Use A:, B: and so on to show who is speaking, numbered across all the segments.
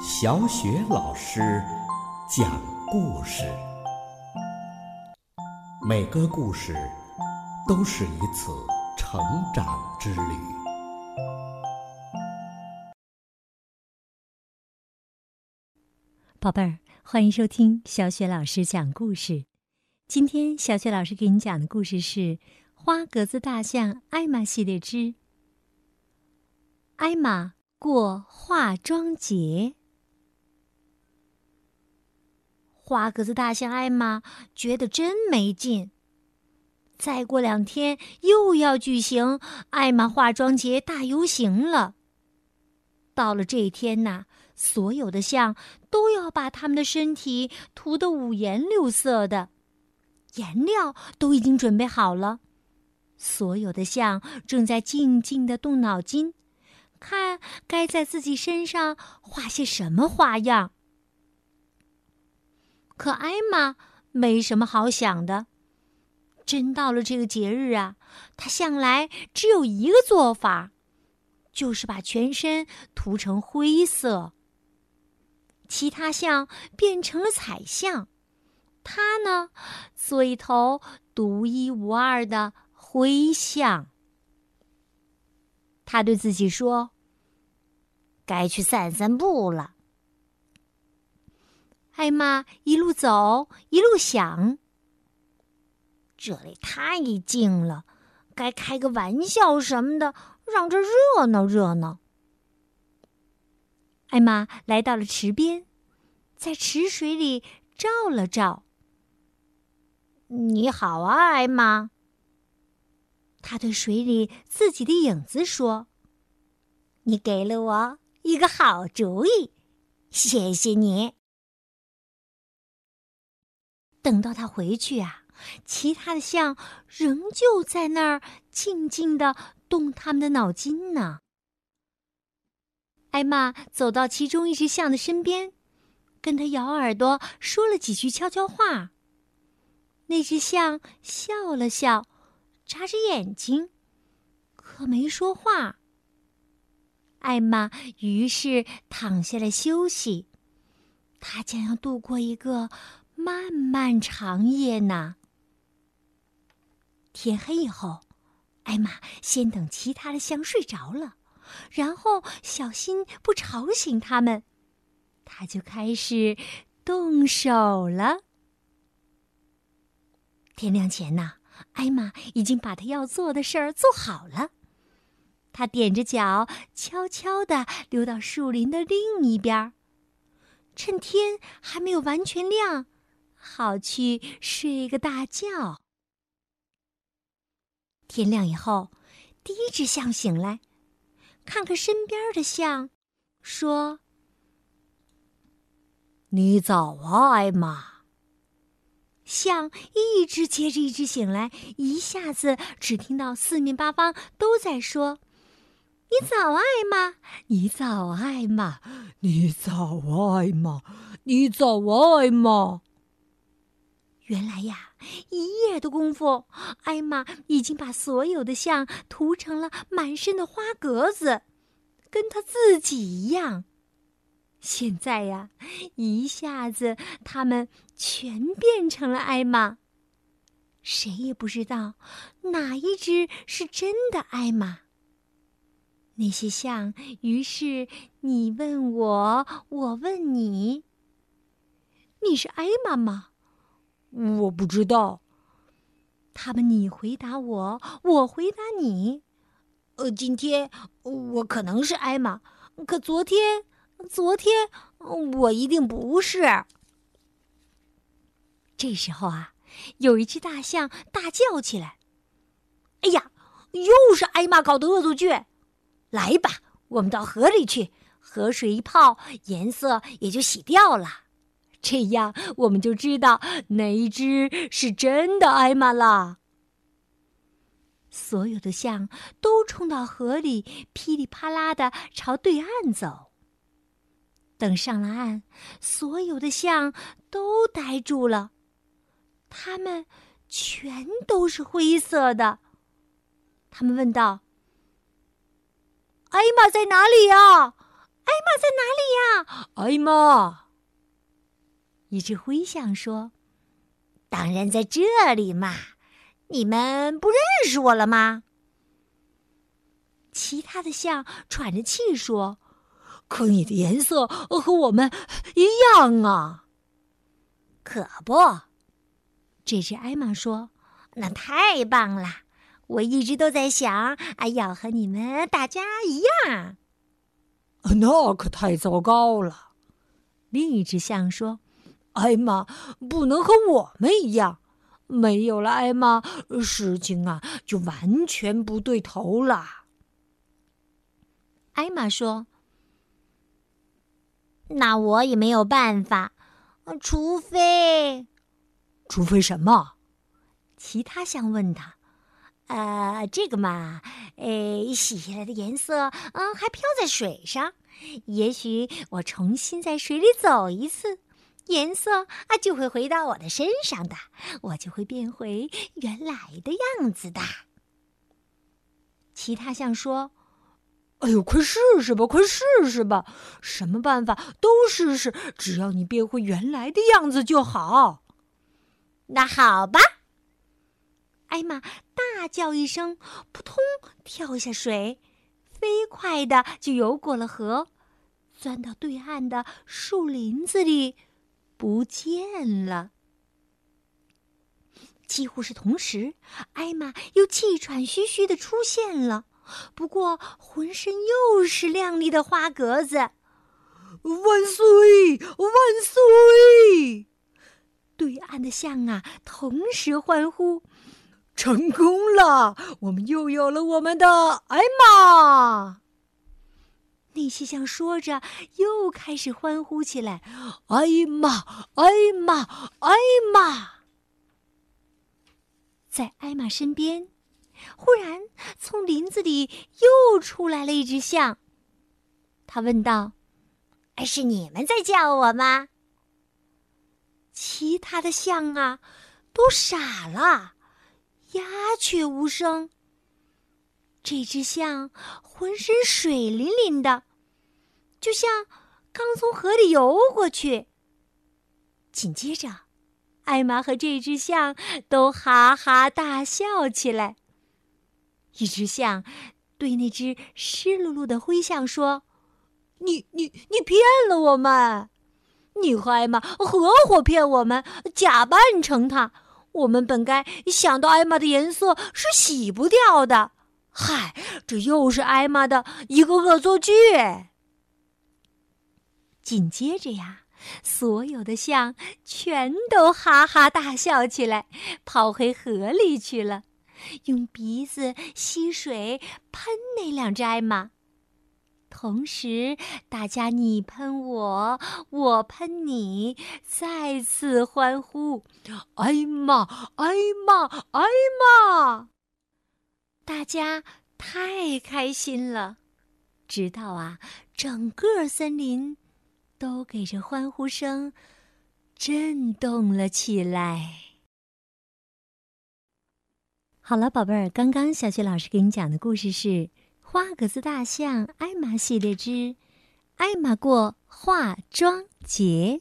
A: 小雪老师讲故事，每个故事都是一次成长之旅。
B: 宝贝儿，欢迎收听小雪老师讲故事。今天小雪老师给你讲的故事是《花格子大象艾玛系列之艾玛过化妆节》。
C: 花格子大象艾玛觉得真没劲。再过两天又要举行艾玛化妆节大游行了。到了这一天呐，所有的象都要把他们的身体涂得五颜六色的，颜料都已经准备好了。所有的象正在静静的动脑筋，看该在自己身上画些什么花样。可艾玛没什么好想的。真到了这个节日啊，她向来只有一个做法，就是把全身涂成灰色。其他象变成了彩象，她呢，做一头独一无二的灰象。她对自己说：“该去散散步了。”艾玛一路走，一路想：“这里太静了，该开个玩笑什么的，让这热闹热闹。”艾玛来到了池边，在池水里照了照。“你好啊，艾玛。”他对水里自己的影子说：“你给了我一个好主意，谢谢你。”等到他回去啊，其他的象仍旧在那儿静静的动他们的脑筋呢。艾玛走到其中一只象的身边，跟他咬耳朵说了几句悄悄话。那只象笑了笑，眨着眼睛，可没说话。艾玛于是躺下来休息，她将要度过一个。漫漫长夜呢。天黑以后，艾玛先等其他的象睡着了，然后小心不吵醒他们，他就开始动手了。天亮前呢，艾玛已经把他要做的事儿做好了。他踮着脚，悄悄地溜到树林的另一边，趁天还没有完全亮。好去睡个大觉。天亮以后，第一只象醒来，看看身边的象，说：“
D: 你早啊，艾玛。”
C: 象一只接着一只醒来，一下子只听到四面八方都在说：“你早啊，艾玛！
D: 你早啊，艾玛！你早啊，艾玛！你早啊，艾玛！”
C: 原来呀，一夜的功夫，艾玛已经把所有的象涂成了满身的花格子，跟她自己一样。现在呀，一下子他们全变成了艾玛。谁也不知道哪一只是真的艾玛。那些象于是你问我，我问你：“你是艾玛吗？”
D: 我不知道。
C: 他们你回答我，我回答你。呃，今天我可能是艾玛，可昨天，昨天我一定不是。这时候啊，有一只大象大叫起来：“哎呀，又是艾玛搞的恶作剧！来吧，我们到河里去，河水一泡，颜色也就洗掉了。”这样，我们就知道哪一只是真的艾玛了。所有的象都冲到河里，噼里啪啦的朝对岸走。等上了岸，所有的象都呆住了，它们全都是灰色的。他们问道：“艾玛在哪里呀？艾玛在哪里呀？
D: 艾玛！
C: 一只灰象说：“当然在这里嘛，你们不认识我了吗？”其他的象喘着气说：“
D: 可你的颜色和我们一样啊！”
C: 可不，这只艾玛说：“那太棒了！我一直都在想，啊，要和你们大家一样。”
D: 那可太糟糕了。
C: 另一只象说。
D: 艾玛不能和我们一样，没有了艾玛，事情啊就完全不对头了。
C: 艾玛说：“那我也没有办法，除非……
D: 除非什么？”
C: 其他象问他：“呃，这个嘛，诶，洗下来的颜色，嗯，还飘在水上。也许我重新在水里走一次。”颜色啊，就会回到我的身上的，我就会变回原来的样子的。其他象说：“
D: 哎呦，快试试吧，快试试吧，什么办法都试试，只要你变回原来的样子就好。”
C: 那好吧，艾玛大叫一声，扑通跳下水，飞快的就游过了河，钻到对岸的树林子里。不见了。几乎是同时，艾玛又气喘吁吁的出现了，不过浑身又是亮丽的花格子。
D: 万岁！万岁！
C: 对岸的象啊，同时欢呼：“
D: 成功了！我们又有了我们的艾玛！”
C: 那些象说着，又开始欢呼起来：“
D: 艾玛，艾玛，艾玛！”
C: 在艾玛身边，忽然从林子里又出来了一只象。他问道：“哎，是你们在叫我吗？”其他的象啊，都傻了，鸦雀无声。这只象浑身水淋淋的。就像刚从河里游过去。紧接着，艾玛和这只象都哈哈大笑起来。一只象对那只湿漉漉的灰象说：“
D: 你你你骗了我们！你和艾玛合伙骗我们，假扮成他。我们本该想到艾玛的颜色是洗不掉的。嗨，这又是艾玛的一个恶作剧。”
C: 紧接着呀，所有的象全都哈哈大笑起来，跑回河里去了，用鼻子吸水喷那两只艾玛。同时，大家你喷我，我喷你，再次欢呼：“
D: 艾玛，艾玛，艾玛！”
C: 大家太开心了，直到啊，整个森林。都给这欢呼声震动了起来。好了，宝贝儿，刚刚小雪老师给你讲的故事是《花格子大象艾玛系列之艾玛过化妆节》。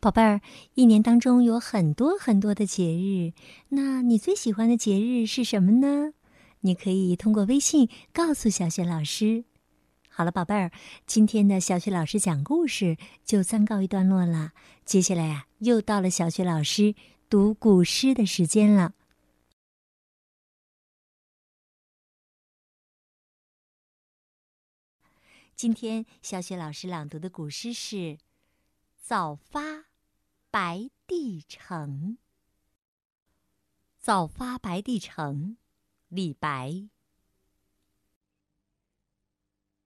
C: 宝贝儿，一年当中有很多很多的节日，那你最喜欢的节日是什么呢？你可以通过微信告诉小雪老师。好了，宝贝儿，今天的小雪老师讲故事就暂告一段落了。接下来呀，又到了小雪老师读古诗的时间了。今天小雪老师朗读的古诗是《早发白帝城》。早发白帝城，李白。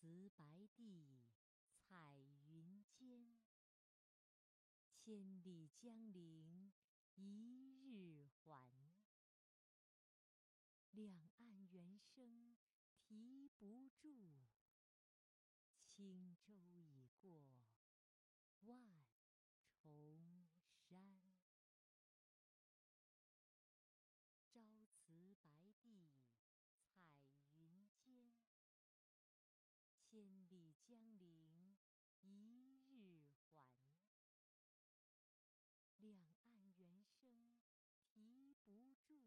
C: 辞白帝彩云间，千里江陵一日还。两岸猿声。啼不住，轻舟已过万重山。朝辞白帝 uczuł